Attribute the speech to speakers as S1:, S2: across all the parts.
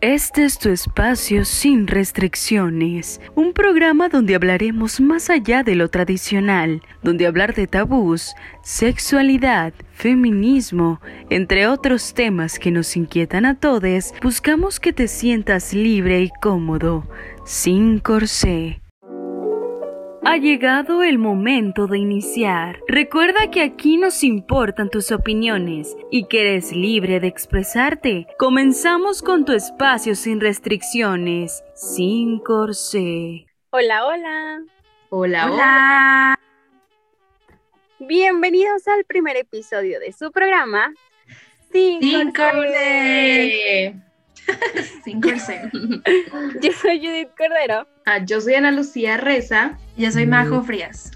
S1: Este es tu espacio sin restricciones, un programa donde hablaremos más allá de lo tradicional, donde hablar de tabús, sexualidad, feminismo, entre otros temas que nos inquietan a todos, buscamos que te sientas libre y cómodo, sin corsé. Ha llegado el momento de iniciar. Recuerda que aquí nos importan tus opiniones y que eres libre de expresarte. Comenzamos con tu espacio sin restricciones, sin corsé.
S2: Hola, hola.
S3: Hola, hola.
S2: Bienvenidos al primer episodio de su programa
S3: Sin, sin corsé.
S4: sin corsé.
S2: Yo soy Judith Cordero.
S3: Ah, yo soy Ana Lucía Reza.
S4: Yo soy Majo Frías.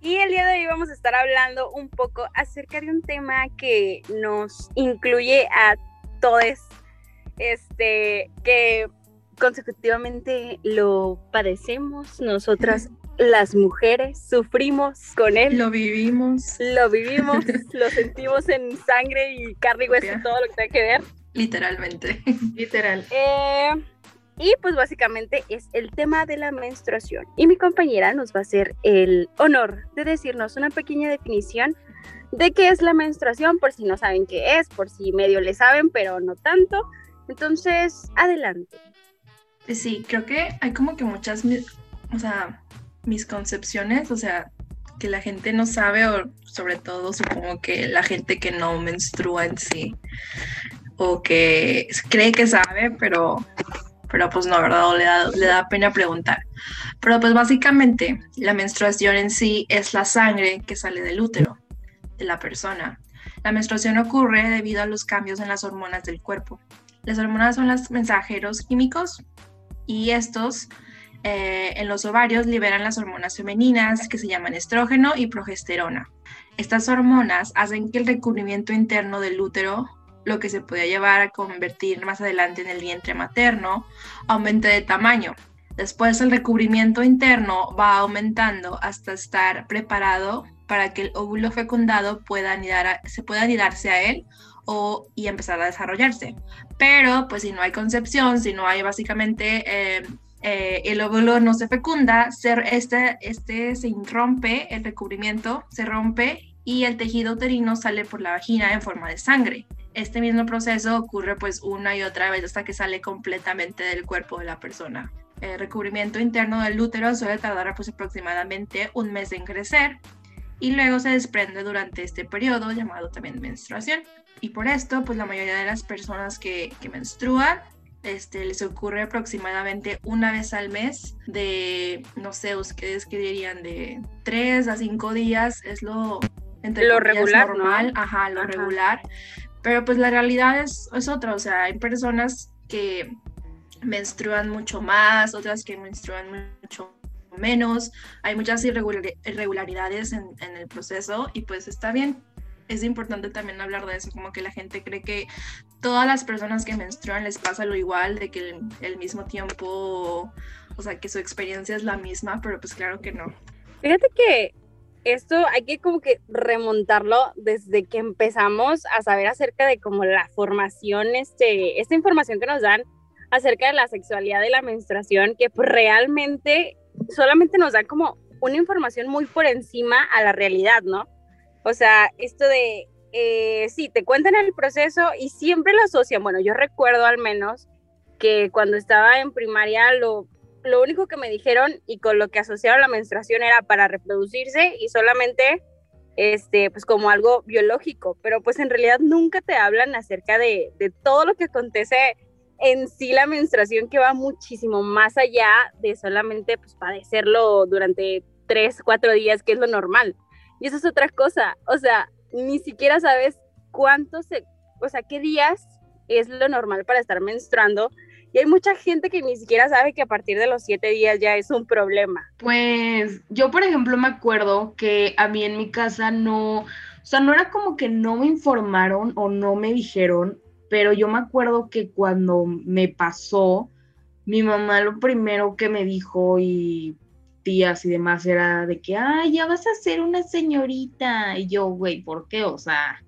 S2: Y el día de hoy vamos a estar hablando un poco acerca de un tema que nos incluye a todos, este, que consecutivamente lo padecemos, nosotras las mujeres sufrimos con él.
S4: Lo vivimos.
S2: Lo vivimos, lo sentimos en sangre y carne y hueso, todo lo que tenga que ver.
S4: Literalmente.
S3: Literal.
S2: Eh, y pues básicamente es el tema de la menstruación. Y mi compañera nos va a hacer el honor de decirnos una pequeña definición de qué es la menstruación, por si no saben qué es, por si medio le saben, pero no tanto. Entonces, adelante.
S4: Pues sí, creo que hay como que muchas, o sea, misconcepciones, o sea, que la gente no sabe, o sobre todo supongo que la gente que no menstrua en sí, o que cree que sabe, pero pero pues no, ¿verdad? Le da, le da pena preguntar. Pero pues básicamente la menstruación en sí es la sangre que sale del útero de la persona. La menstruación ocurre debido a los cambios en las hormonas del cuerpo. Las hormonas son los mensajeros químicos y estos eh, en los ovarios liberan las hormonas femeninas que se llaman estrógeno y progesterona. Estas hormonas hacen que el recubrimiento interno del útero lo que se podía llevar a convertir más adelante en el vientre materno, aumente de tamaño. Después el recubrimiento interno va aumentando hasta estar preparado para que el óvulo fecundado pueda anidar se pueda anidarse a él o, y empezar a desarrollarse. Pero pues si no hay concepción, si no hay básicamente eh, eh, el óvulo no se fecunda, este, este se rompe, el recubrimiento se rompe y el tejido uterino sale por la vagina en forma de sangre este mismo proceso ocurre pues una y otra vez hasta que sale completamente del cuerpo de la persona. El recubrimiento interno del útero suele tardar pues aproximadamente un mes en crecer y luego se desprende durante este periodo llamado también menstruación. Y por esto pues la mayoría de las personas que, que menstruan este, les ocurre aproximadamente una vez al mes de, no sé, ustedes qué dirían, de 3 a 5 días es lo,
S2: entre lo regular,
S4: normal, ajá, lo regular, pero pues la realidad es, es otra, o sea, hay personas que menstruan mucho más, otras que menstruan mucho menos, hay muchas irregularidades en, en, el proceso y pues está bien. Es importante también hablar de eso, como que la gente cree que todas las personas que menstruan les pasa lo igual, de que el, el mismo tiempo, o sea, que su experiencia es la misma, pero pues claro que no.
S2: Fíjate que esto hay que como que remontarlo desde que empezamos a saber acerca de como la formación, este, esta información que nos dan acerca de la sexualidad de la menstruación, que pues realmente solamente nos dan como una información muy por encima a la realidad, ¿no? O sea, esto de, eh, sí, te cuentan el proceso y siempre lo asocian, bueno, yo recuerdo al menos que cuando estaba en primaria lo lo único que me dijeron y con lo que asociaron la menstruación era para reproducirse y solamente este pues como algo biológico, pero pues en realidad nunca te hablan acerca de, de todo lo que acontece en sí la menstruación que va muchísimo más allá de solamente pues padecerlo durante tres, cuatro días, que es lo normal. Y eso es otra cosa, o sea, ni siquiera sabes cuántos, o sea, qué días es lo normal para estar menstruando y hay mucha gente que ni siquiera sabe que a partir de los siete días ya es un problema.
S3: Pues yo, por ejemplo, me acuerdo que a mí en mi casa no, o sea, no era como que no me informaron o no me dijeron, pero yo me acuerdo que cuando me pasó, mi mamá lo primero que me dijo y tías y demás era de que, ay, ya vas a ser una señorita. Y yo, güey, ¿por qué? O sea,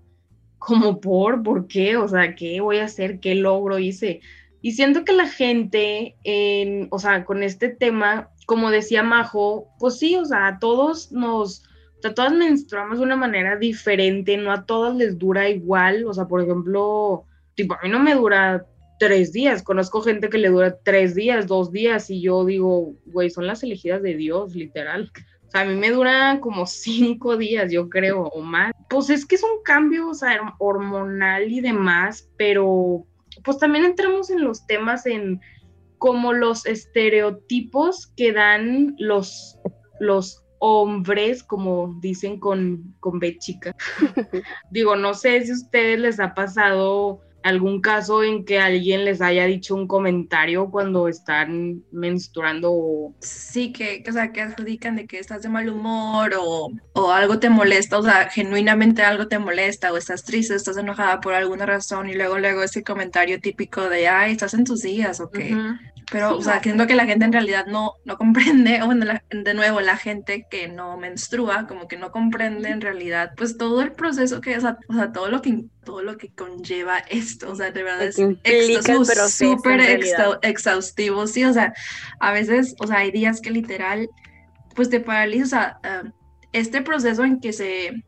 S3: como por, ¿por qué? O sea, ¿qué voy a hacer? ¿Qué logro hice? Y siento que la gente, en, o sea, con este tema, como decía Majo, pues sí, o sea, a todos nos, o sea, todas menstruamos de una manera diferente, no a todas les dura igual, o sea, por ejemplo, tipo, a mí no me dura tres días, conozco gente que le dura tres días, dos días, y yo digo, güey, son las elegidas de Dios, literal. O sea, a mí me dura como cinco días, yo creo, o más. Pues es que es un cambio, o sea, hormonal y demás, pero pues también entramos en los temas en como los estereotipos que dan los, los hombres, como dicen con, con B chica. Digo, no sé si a ustedes les ha pasado algún caso en que alguien les haya dicho un comentario cuando están menstruando.
S4: Sí, que, o sea, que adjudican de que estás de mal humor o, o, algo te molesta, o sea, genuinamente algo te molesta o estás triste, estás enojada por alguna razón y luego luego ese comentario típico de, ay, estás en tus días o qué. Pero, o sea, siento que la gente en realidad no, no comprende, o bueno, de nuevo, la gente que no menstrua, como que no comprende en realidad, pues todo el proceso que, o sea, o sea todo, lo que, todo lo que conlleva esto, o sea, de verdad es súper exhaustivo, sí, o sea, a veces, o sea, hay días que literal, pues te paraliza, o sea, ah, este proceso en que se,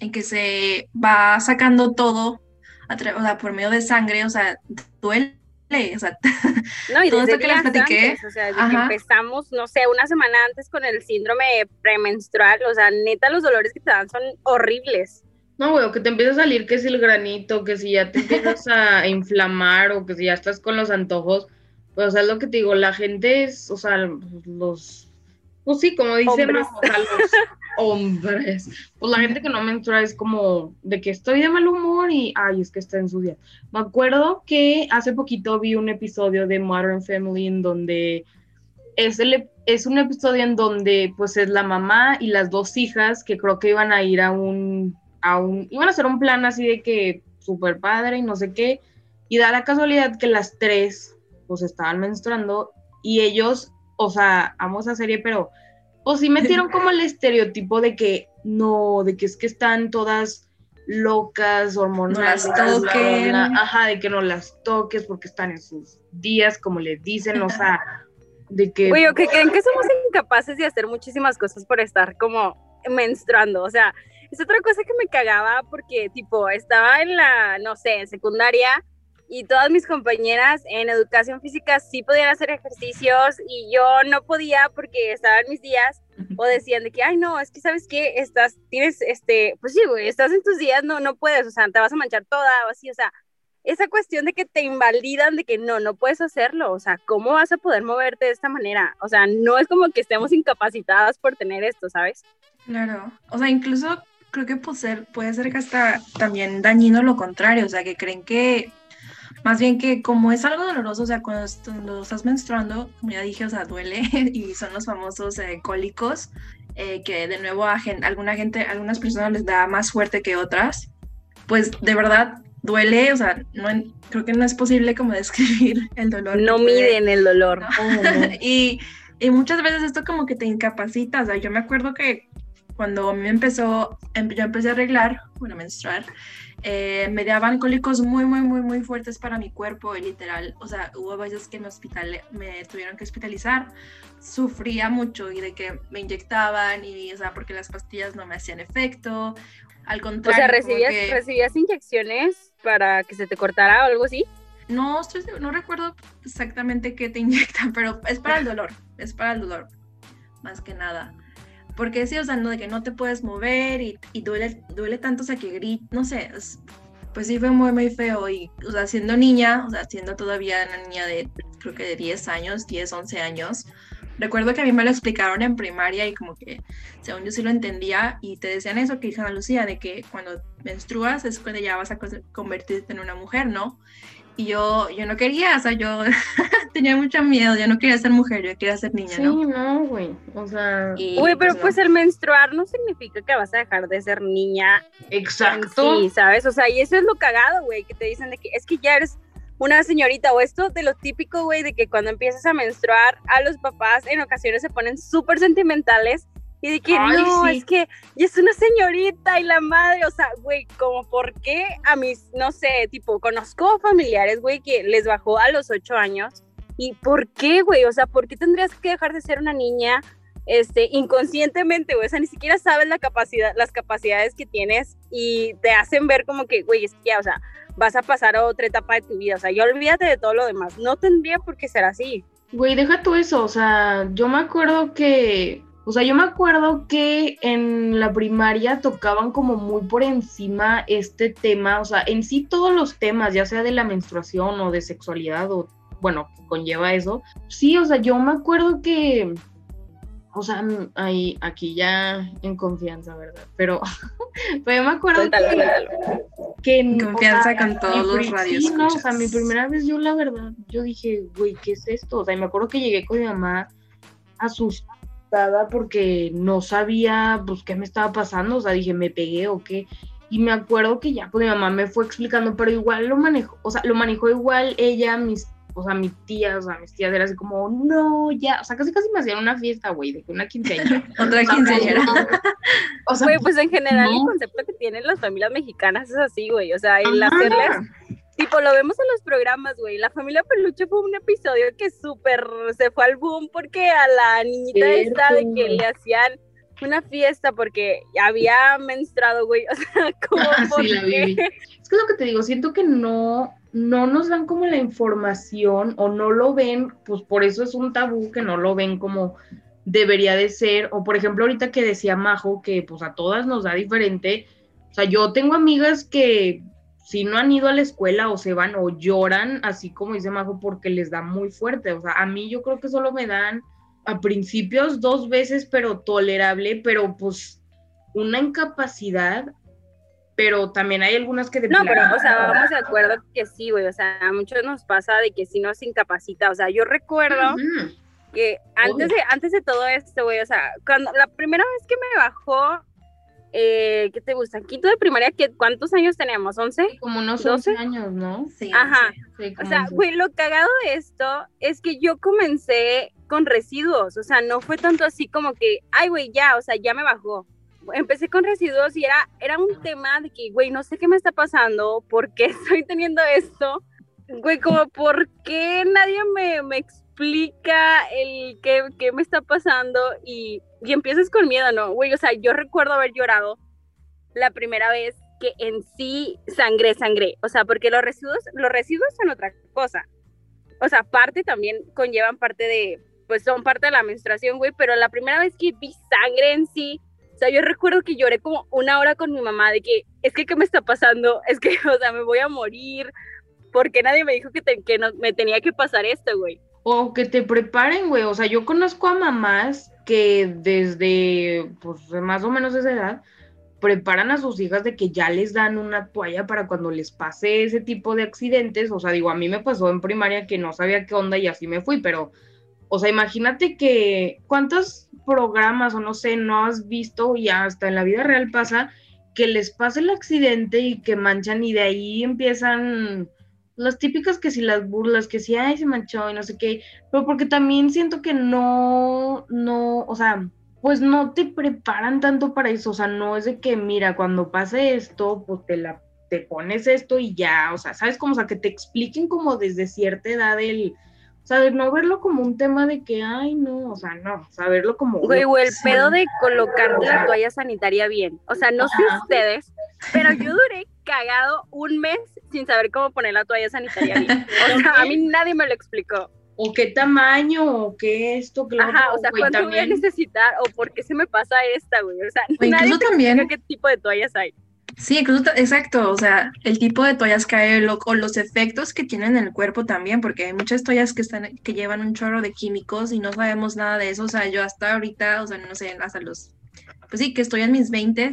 S4: en que se va sacando todo, o sea, por medio de sangre, o sea, duele o sea,
S2: no, y desde que les platiqué, o sea, desde que empezamos, no sé, una semana antes con el síndrome premenstrual, o sea, neta los dolores que te dan son horribles.
S3: No, güey, o que te empieza a salir que es el granito, que si ya te empiezas a inflamar o que si ya estás con los antojos, pues o sea, es lo que te digo, la gente es, o sea, los pues sí, como dice los hombres. Pues la gente que no menstrua es como de que estoy de mal humor y ay, es que está en su día. Me acuerdo que hace poquito vi un episodio de Modern Family en donde es, el, es un episodio en donde pues es la mamá y las dos hijas que creo que iban a ir a un, a un, iban a hacer un plan así de que súper padre y no sé qué. Y da la casualidad que las tres pues estaban menstruando y ellos o sea, amo esa serie, pero, o sí metieron como el estereotipo de que no, de que es que están todas locas, hormonales, ajá, de que no las toques porque están en sus días, como le dicen, o sea, de que...
S2: Oye, que creen que somos incapaces de hacer muchísimas cosas por estar como menstruando, o sea, es otra cosa que me cagaba porque, tipo, estaba en la, no sé, en secundaria y todas mis compañeras en educación física sí podían hacer ejercicios y yo no podía porque estaban mis días o decían de que, ay, no, es que sabes que estás, tienes, este, pues sí, güey, estás en tus días, no, no puedes, o sea, te vas a manchar toda o así, o sea, esa cuestión de que te invalidan de que no, no puedes hacerlo, o sea, ¿cómo vas a poder moverte de esta manera? O sea, no es como que estemos incapacitadas por tener esto, ¿sabes?
S4: Claro, o sea, incluso creo que puede ser, puede ser que hasta también dañino lo contrario, o sea, que creen que más bien que como es algo doloroso, o sea, cuando, estás menstruando, como ya dije, o sea, duele y son los famosos eh, cólicos, eh, que de nuevo a alguna gente, algunas personas les da más fuerte que otras, pues de verdad duele, o sea, no, creo que no es posible como describir el dolor.
S2: No miden el dolor.
S4: y, y muchas veces esto como que te incapacita, o sea, yo me acuerdo que cuando a mí me empezó, em, yo empecé a arreglar, bueno, a menstruar, eh, me daban cólicos muy, muy, muy, muy fuertes para mi cuerpo, y literal, o sea, hubo veces que me, hospital, me tuvieron que hospitalizar, sufría mucho y de que me inyectaban y, o sea, porque las pastillas no me hacían efecto, al contrario.
S2: O sea, ¿recibías, ¿recibías inyecciones para que se te cortara o algo así?
S4: No, no recuerdo exactamente qué te inyectan, pero es para el dolor, es para el dolor, más que nada. Porque sí, o sea, no, de que no te puedes mover y, y duele, duele tanto, o sea, que grita, no sé, pues sí fue muy, muy feo. Y, o sea, siendo niña, o sea, siendo todavía una niña de, creo que de 10 años, 10, 11 años, recuerdo que a mí me lo explicaron en primaria y como que, según yo sí lo entendía, y te decían eso que dijo Ana Lucía, de que cuando menstruas es cuando ya vas a convertirte en una mujer, ¿no? Y yo, yo no quería, o sea, yo tenía mucho miedo, yo no quería ser mujer, yo quería ser niña, ¿no?
S3: Sí, no, güey, o sea...
S2: Güey, pero pues, pues el menstruar no significa que vas a dejar de ser niña.
S3: Exacto.
S2: Sí, ¿sabes? O sea, y eso es lo cagado, güey, que te dicen de que es que ya eres una señorita o esto de lo típico, güey, de que cuando empiezas a menstruar a los papás en ocasiones se ponen súper sentimentales Y de que no, es que y es una señorita y la madre, o sea, güey, como por qué a mis, no sé, tipo, conozco familiares, güey, que les bajó a los ocho años. ¿Y por qué, güey? O sea, ¿por qué tendrías que dejar de ser una niña este, inconscientemente, güey? O sea, ni siquiera sabes la capacidad, las capacidades que tienes y te hacen ver como que, güey, es que, o sea, vas a pasar a otra etapa de tu vida. O sea, ya olvídate de todo lo demás. No tendría por qué ser así.
S3: Güey, deja tú eso. O sea, yo me acuerdo que o sea, yo me acuerdo que en la primaria tocaban como muy por encima este tema, o sea, en sí todos los temas, ya sea de la menstruación o de sexualidad o, bueno, conlleva eso. Sí, o sea, yo me acuerdo que, o sea, ahí, aquí ya en confianza, ¿verdad? Pero, pero yo me acuerdo que,
S4: en confianza con todos los radios. Sí,
S3: no, o sea, mi primera vez yo la verdad, yo dije, güey, ¿qué es esto? O sea, y me acuerdo que llegué con mi mamá asustada porque no sabía pues qué me estaba pasando, o sea, dije, me pegué o qué. Y me acuerdo que ya pues mi mamá me fue explicando, pero igual lo manejó, o sea, lo manejó igual ella, mis, o sea, mi tía, o sea, mis tías eran así como, no, ya, o sea, casi casi me hacían una fiesta, güey, de que una quinceañera.
S4: Otra quinceañera.
S2: o sea, güey, pues en general el concepto que tienen las familias mexicanas es así, güey, o sea, el hacerles Tipo, lo vemos en los programas, güey. La familia Peluche fue un episodio que súper se fue al boom porque a la niñita esta de que le hacían una fiesta porque había menstruado, güey. O sea, como
S3: sí, la vi. Es que lo que te digo, siento que no, no nos dan como la información o no lo ven, pues por eso es un tabú que no lo ven como debería de ser. O por ejemplo, ahorita que decía Majo que pues a todas nos da diferente. O sea, yo tengo amigas que si no han ido a la escuela o se van o lloran, así como dice Majo, porque les da muy fuerte. O sea, a mí yo creo que solo me dan a principios dos veces, pero tolerable, pero pues una incapacidad, pero también hay algunas que...
S2: De no, pero, o sea, vamos de acuerdo que sí, güey, o sea, a muchos nos pasa de que si no se incapacita, o sea, yo recuerdo... Que antes de, antes de todo esto, güey, o sea, cuando la primera vez que me bajó eh, ¿qué te gusta? Quinto de primaria, ¿qué, ¿cuántos años teníamos? ¿11?
S3: Como unos 12 años, ¿no?
S2: Sí. Ajá. o sea, güey, lo cagado de esto es que yo comencé con residuos, o sea, no fue tanto así como que, ay, güey, ya, o sea, ya me bajó. Empecé con residuos y era, era un tema de que, güey, no sé qué me está pasando, por qué estoy teniendo esto, güey, como, ¿por qué nadie me, me explica el qué, qué me está pasando? Y y empiezas con miedo, ¿no? Güey, o sea, yo recuerdo haber llorado la primera vez que en sí sangré, sangré. O sea, porque los residuos, los residuos son otra cosa. O sea, parte también conllevan parte de, pues son parte de la menstruación, güey, pero la primera vez que vi sangre en sí, o sea, yo recuerdo que lloré como una hora con mi mamá de que, es que, ¿qué me está pasando? Es que, o sea, me voy a morir, porque nadie me dijo que, que no, me tenía que pasar esto, güey.
S3: O que te preparen, güey. O sea, yo conozco a mamás que desde, pues, más o menos esa edad, preparan a sus hijas de que ya les dan una toalla para cuando les pase ese tipo de accidentes. O sea, digo, a mí me pasó en primaria que no sabía qué onda y así me fui, pero, o sea, imagínate que cuántos programas o no sé, no has visto y hasta en la vida real pasa que les pasa el accidente y que manchan y de ahí empiezan las típicas que si las burlas, que si, ay, se manchó y no sé qué, pero porque también siento que no, no, o sea, pues no te preparan tanto para eso, o sea, no es de que, mira, cuando pase esto, pues te la, te pones esto y ya, o sea, ¿sabes? Como, o sea, que te expliquen como desde cierta edad el, o sea, de no verlo como un tema de que, ay, no, o sea, no, saberlo como...
S2: Güey, o el pedo de colocar la toalla sanitaria bien, o sea, no sé ustedes, pero yo duré cagado un mes sin saber cómo poner la toalla sanitaria bien. O sea, a mí nadie me lo explicó.
S3: O qué tamaño, o qué esto,
S2: claro. Ajá, o sea, cuánto voy a necesitar, o por qué se me pasa esta, güey. O sea,
S4: o nadie también...
S2: qué tipo de toallas hay.
S4: Sí, incluso, exacto, o sea, el tipo de toallas que hay o los efectos que tienen en el cuerpo también, porque hay muchas toallas que están, que llevan un chorro de químicos y no sabemos nada de eso, o sea, yo hasta ahorita, o sea, no sé, hasta los, pues sí, que estoy en mis 20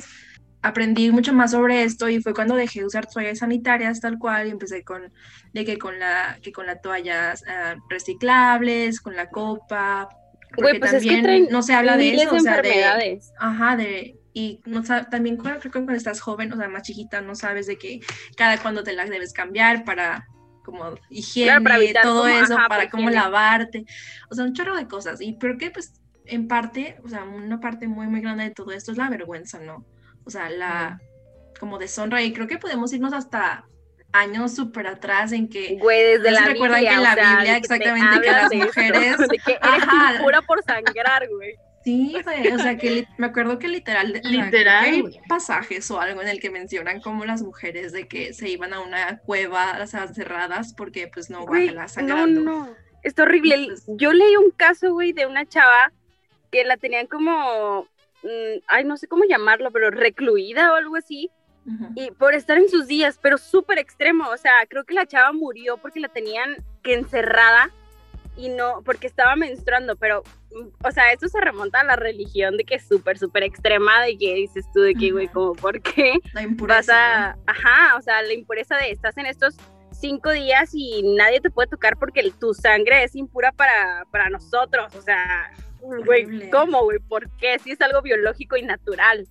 S4: aprendí mucho más sobre esto y fue cuando dejé de usar toallas sanitarias tal cual y empecé con de que con la que con las toallas ah, reciclables, con la copa, porque
S2: pues
S4: también no se habla de eso, o sea, de ajá, de y no, también cuando, cuando estás joven, o sea, más chiquita, no sabes de que cada cuando te las debes cambiar para como higiene, todo eso, para cómo lavarte, o sea, un chorro de cosas. Y creo que pues en parte, o sea, una parte muy, muy grande de todo esto es la vergüenza, ¿no? O sea, la como deshonra y creo que podemos irnos hasta años súper atrás en que
S2: güey desde la
S4: recuerdan que en la Biblia exactamente que las mujeres
S2: de que eres pura por sangrar güey
S4: Sí, güey, o sea que me acuerdo que literal,
S3: literal
S4: hay pasajes o algo en el que mencionan como las mujeres de que se iban a una cueva, o sea, cerradas porque pues no güey, la sangrando.
S2: No, no, es horrible. Yo leí un caso, güey, de una chava que la tenían como, mm, ay, no sé cómo llamarlo, pero recluida o algo así. Y por estar en sus días, pero súper extremo, o sea, creo que la chava murió porque la tenían que encerrada y no, porque estaba menstruando, pero, o sea, eso se remonta a la religión de que es súper, súper extrema, de que dices tú, de que, güey, como, ¿por qué
S4: la impureza,
S2: ajá, o sea, la impureza de estás en estos cinco días y nadie te puede tocar porque tu sangre es impura para, para nosotros, o sea, güey, ¿cómo, güey? ¿Por qué? Si es algo biológico y natural.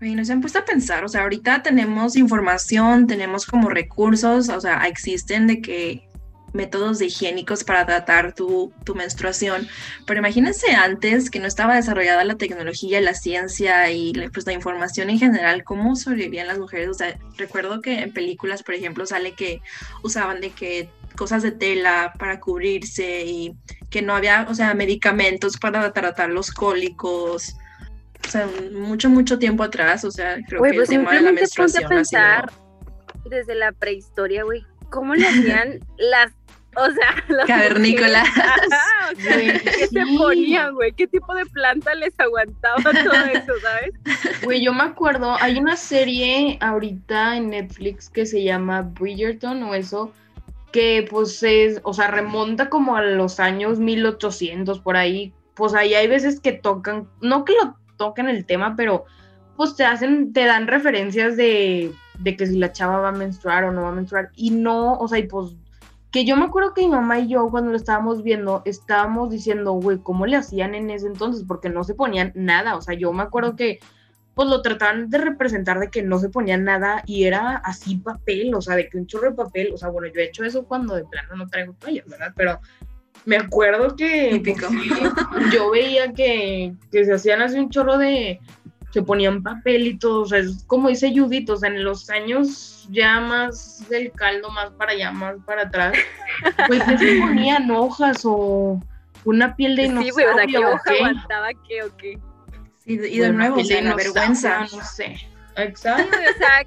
S4: Y nos han puesto a pensar, o sea, ahorita tenemos información, tenemos como recursos, o sea, existen de que métodos higiénicos para tratar tu, tu, menstruación. Pero imagínense antes que no estaba desarrollada la tecnología, la ciencia y pues, la información en general, cómo sobrevivían las mujeres. O sea, recuerdo que en películas, por ejemplo, sale que usaban de que cosas de tela para cubrirse y que no había, o sea, medicamentos para tratar los cólicos. O sea, mucho, mucho tiempo atrás, o sea, creo que el
S2: pues
S4: tema de la menstruación
S2: pensar desde la prehistoria, güey, ¿cómo le hacían las o sea,
S4: los cavernícolas.
S2: ¿Qué se ponían, güey? ¿Qué tipo de planta les aguantaba todo eso, sabes?
S3: Güey, yo me acuerdo, hay una serie ahorita en Netflix que se llama Bridgerton o eso, que pues es, o sea, remonta como a los años 1800 por ahí. Pues ahí hay veces que tocan, no que lo tocan el tema, pero pues te hacen, te dan referencias de, de que si la chava va a menstruar o no va a menstruar. Y no, o sea, y pues que yo me acuerdo que mi mamá y yo cuando lo estábamos viendo estábamos diciendo, güey, ¿cómo le hacían en ese entonces? Porque no se ponían nada, o sea, yo me acuerdo que pues lo trataban de representar de que no se ponían nada y era así papel, o sea, de que un chorro de papel, o sea, bueno, yo he hecho eso cuando de plano no traigo toallas, ¿verdad? Pero me acuerdo que pues, yo veía que, que se hacían así un chorro de, se ponían papel y todo, o sea, es como dice Judith, o sea, en los años ya más del caldo, más para allá, más para atrás, pues se ponían hojas o una piel de
S2: dinosaurio. Sí, güey, o sea, ¿qué hoja aguantaba qué o qué?
S4: Sí, y de nuevo, o sea, la vergüenza.
S3: No sé. Exacto.
S2: o sea,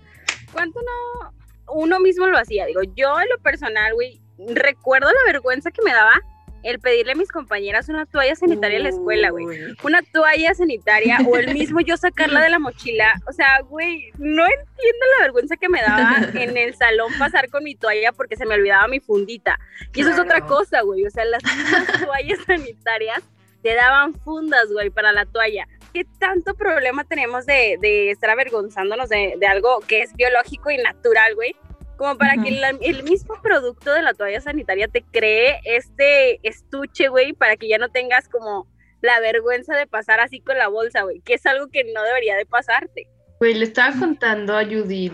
S2: ¿cuánto no uno mismo lo hacía? Digo, yo en lo personal, güey, recuerdo la vergüenza que me daba el pedirle a mis compañeras una toalla sanitaria en la escuela, güey. Una toalla sanitaria o el mismo yo sacarla de la mochila. O sea, güey, no entiendo la vergüenza que me daba en el salón pasar con mi toalla porque se me olvidaba mi fundita. Y eso es otra cosa, güey. O sea, las toallas sanitarias te daban fundas, güey, para la toalla. ¿Qué tanto problema tenemos de, de estar avergonzándonos de, de algo que es biológico y natural, güey? Como para que el mismo producto de la toalla sanitaria te cree este estuche, güey, para que ya no tengas como la vergüenza de pasar así con la bolsa, güey, que es algo que no debería de pasarte.
S3: Güey, le estaba contando a Judith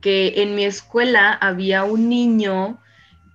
S3: que en mi escuela había un niño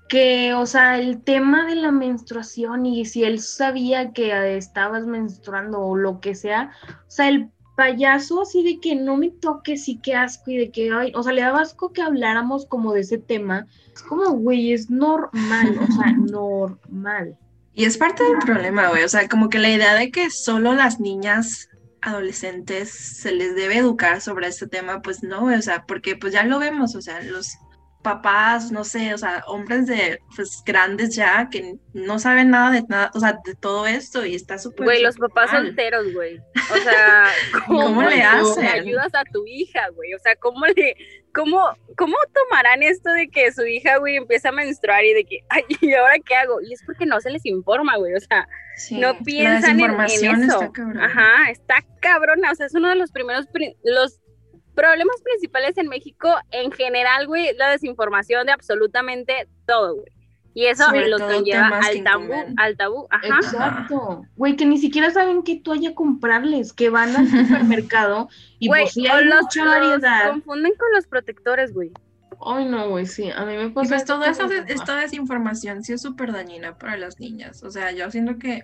S3: que, o sea, el tema de la menstruación y si él sabía que estabas menstruando o lo que sea, o sea, el payaso así de que no me toques y qué asco y de que, ay, o sea, le daba asco que habláramos como de ese tema. Es como, güey, es normal, o sea, normal.
S4: Y es parte del problema, güey, o sea, como que la idea de que solo las niñas adolescentes se les debe educar sobre este tema, pues no, o sea, porque pues ya lo vemos, o sea, los papás, no sé, o sea, hombres de, pues, grandes ya, que no saben nada de nada, o sea, de todo esto y está súper...
S2: Güey, los papás solteros, güey. O sea,
S4: ¿cómo, le hacen?
S2: ayudas a tu hija, güey? O sea, ¿cómo le, cómo, cómo tomarán esto de que su hija, güey, empieza a menstruar y de que, ay, ¿y ahora qué hago? Y es porque no se les informa, güey, o sea, no piensan en, en, eso. Está Ajá, está cabrona, o sea, es uno de los primeros, los problemas principales en México en general, güey, la desinformación de absolutamente todo, güey. Y eso es lo que lleva al tabú, al tabú, ajá.
S3: Exacto. Güey, que ni siquiera saben qué toalla comprarles, que van al supermercado y
S2: güey, pues hay los, mucha variedad. confunden con los protectores, güey.
S3: Ay, no, güey, sí, a mí me pasa.
S4: Y pues todo eso, esta desinformación sí es súper dañina para las niñas. O sea, yo siento que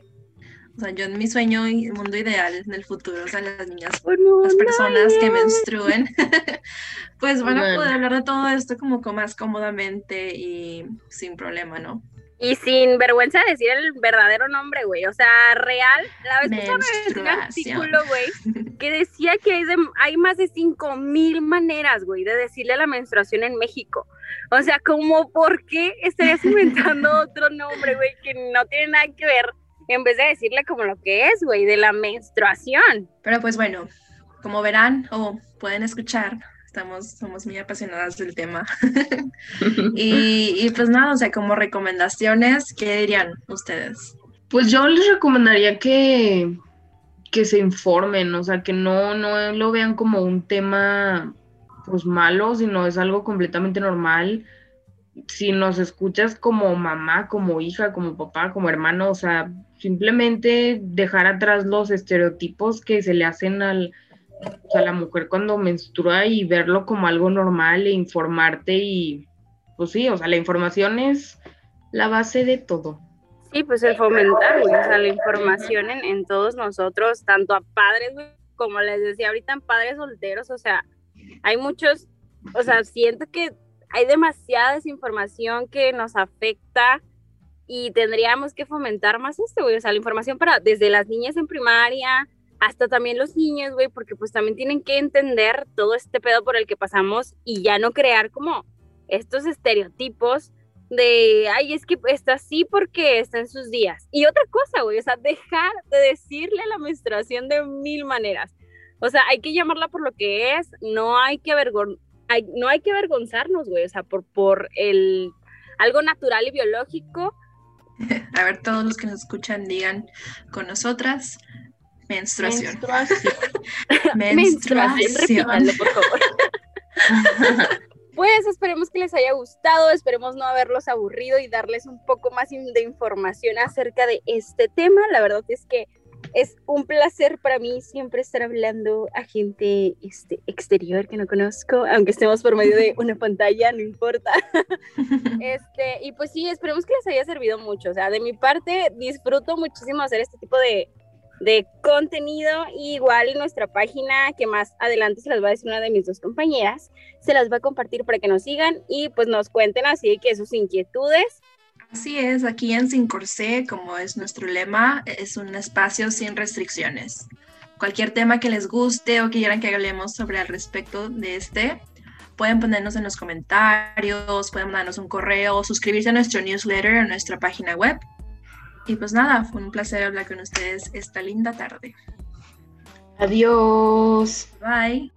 S4: O sea, yo en mi sueño y mundo ideal en el futuro, o sea, las niñas, las personas que menstruen, pues van a poder hablar de todo esto como más cómodamente y sin problema, ¿no?
S2: Y sin vergüenza de decir el verdadero nombre, güey. O sea, real. La vez me un artículo, güey, que decía que hay, hay más de cinco mil maneras, güey, de decirle a la menstruación en México. O sea, como, ¿por qué estarías inventando otro nombre, güey, que no tiene nada que ver en vez de decirle como lo que es, güey, de la menstruación?
S4: Pero pues bueno, como verán o pueden escuchar, estamos, somos muy apasionadas del tema. y, pues nada, o sea, como recomendaciones, ¿qué dirían ustedes?
S3: Pues yo les recomendaría que, que se informen, o sea, que no, no lo vean como un tema pues malo, sino es algo completamente normal. Si nos escuchas como mamá, como hija, como papá, como hermano, o sea, simplemente dejar atrás los estereotipos que se le hacen al, sea, la mujer cuando menstrua y verlo como algo normal e informarte y, pues sí, o sea, la información es la base de todo.
S2: Sí, pues el fomentar, o sea, la información en, todos nosotros, tanto a padres, como les decía ahorita, en padres solteros, o sea, hay muchos, o sea, siento que hay demasiada desinformación que nos afecta y tendríamos que fomentar más esto, güey, o sea, la información para desde las niñas en primaria, hasta también los niños, güey, porque pues también tienen que entender todo este pedo por el que pasamos y ya no crear como estos estereotipos de, ay, es que está así porque está en sus días. Y otra cosa, güey, o sea, dejar de decirle la menstruación de mil maneras. O sea, hay que llamarla por lo que es, no hay que no hay que avergonzarnos, güey, o sea, por, por el algo natural y biológico.
S4: A ver, todos los que nos escuchan digan con nosotras, Menstruación.
S2: Menstruación. por favor. Pues esperemos que les haya gustado, esperemos no haberlos aburrido y darles un poco más de información acerca de este tema. La verdad es que es un placer para mí siempre estar hablando a gente este, exterior que no conozco, aunque estemos por medio de una pantalla, no importa. Este, y pues sí, esperemos que les haya servido mucho. O sea, de mi parte, disfruto muchísimo hacer este tipo de, de contenido. igual nuestra página, que más adelante se las va a decir una de mis dos compañeras, se las va a compartir para que nos sigan y pues nos cuenten así que sus inquietudes.
S4: Así es, aquí en Sin Corsé, como es nuestro lema, es un espacio sin restricciones. Cualquier tema que les guste o que quieran que hablemos sobre al respecto de este, pueden ponernos en los comentarios, pueden mandarnos un correo, suscribirse a nuestro newsletter o nuestra página web y pues nada, fue un placer hablar con ustedes esta linda tarde.
S3: Adiós.
S4: Bye.